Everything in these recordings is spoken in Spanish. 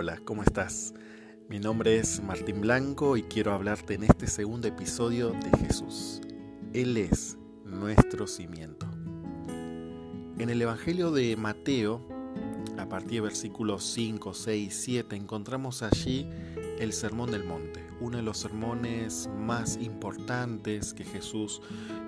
Hola, ¿cómo estás? Mi nombre es Martín Blanco y quiero hablarte en este segundo episodio de Jesús. Él es nuestro cimiento. En el Evangelio de Mateo, a partir de versículos 5, 6 y 7, encontramos allí el Sermón del Monte, uno de los sermones más importantes que Jesús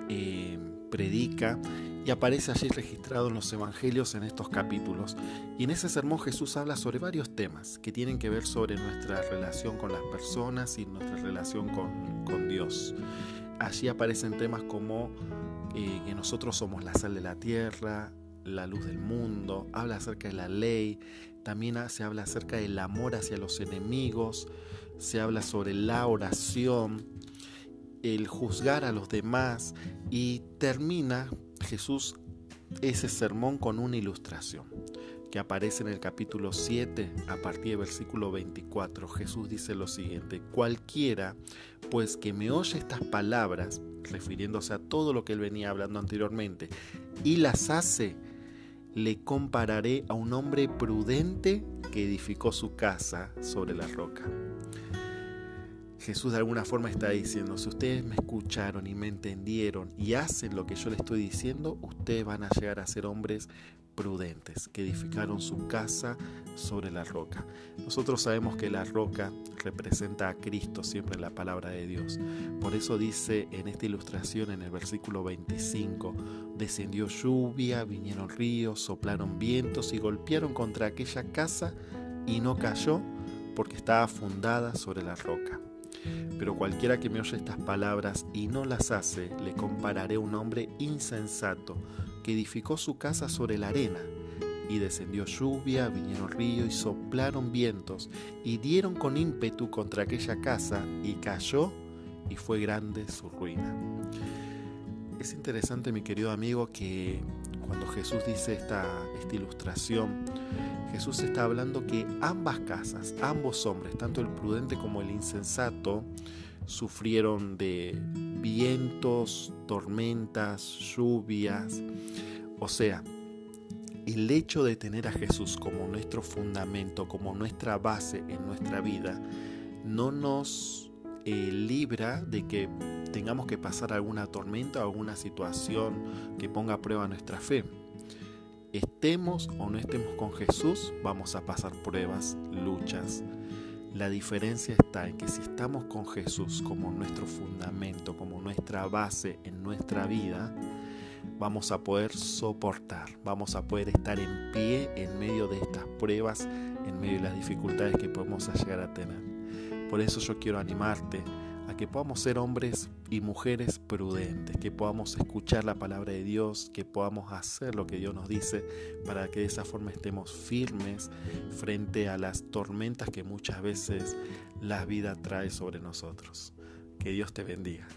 eh, predica y aparece allí registrado en los evangelios en estos capítulos. Y en ese sermón Jesús habla sobre varios temas que tienen que ver sobre nuestra relación con las personas y nuestra relación con, con Dios. Allí aparecen temas como eh, que nosotros somos la sal de la tierra, la luz del mundo, habla acerca de la ley, también se habla acerca del amor hacia los enemigos, se habla sobre la oración, el juzgar a los demás y termina Jesús ese sermón con una ilustración que aparece en el capítulo 7 a partir del versículo 24. Jesús dice lo siguiente, cualquiera pues que me oye estas palabras, refiriéndose a todo lo que él venía hablando anteriormente, y las hace, le compararé a un hombre prudente que edificó su casa sobre la roca. Jesús de alguna forma está diciendo, si ustedes me escucharon y me entendieron y hacen lo que yo les estoy diciendo, ustedes van a llegar a ser hombres prudentes que edificaron su casa sobre la roca. Nosotros sabemos que la roca representa a Cristo siempre en la palabra de Dios. Por eso dice en esta ilustración en el versículo 25, descendió lluvia, vinieron ríos, soplaron vientos y golpearon contra aquella casa y no cayó porque estaba fundada sobre la roca. Pero cualquiera que me oye estas palabras y no las hace, le compararé a un hombre insensato que edificó su casa sobre la arena. Y descendió lluvia, vinieron ríos y soplaron vientos, y dieron con ímpetu contra aquella casa, y cayó, y fue grande su ruina. Es interesante, mi querido amigo, que cuando Jesús dice esta, esta ilustración, Jesús está hablando que ambas casas, ambos hombres, tanto el prudente como el insensato, sufrieron de vientos, tormentas, lluvias. O sea, el hecho de tener a Jesús como nuestro fundamento, como nuestra base en nuestra vida, no nos eh, libra de que tengamos que pasar alguna tormenta alguna situación que ponga a prueba nuestra fe estemos o no estemos con Jesús, vamos a pasar pruebas, luchas. La diferencia está en que si estamos con Jesús como nuestro fundamento, como nuestra base en nuestra vida, vamos a poder soportar, vamos a poder estar en pie en medio de estas pruebas, en medio de las dificultades que podemos llegar a tener. Por eso yo quiero animarte que podamos ser hombres y mujeres prudentes, que podamos escuchar la palabra de Dios, que podamos hacer lo que Dios nos dice para que de esa forma estemos firmes frente a las tormentas que muchas veces la vida trae sobre nosotros. Que Dios te bendiga.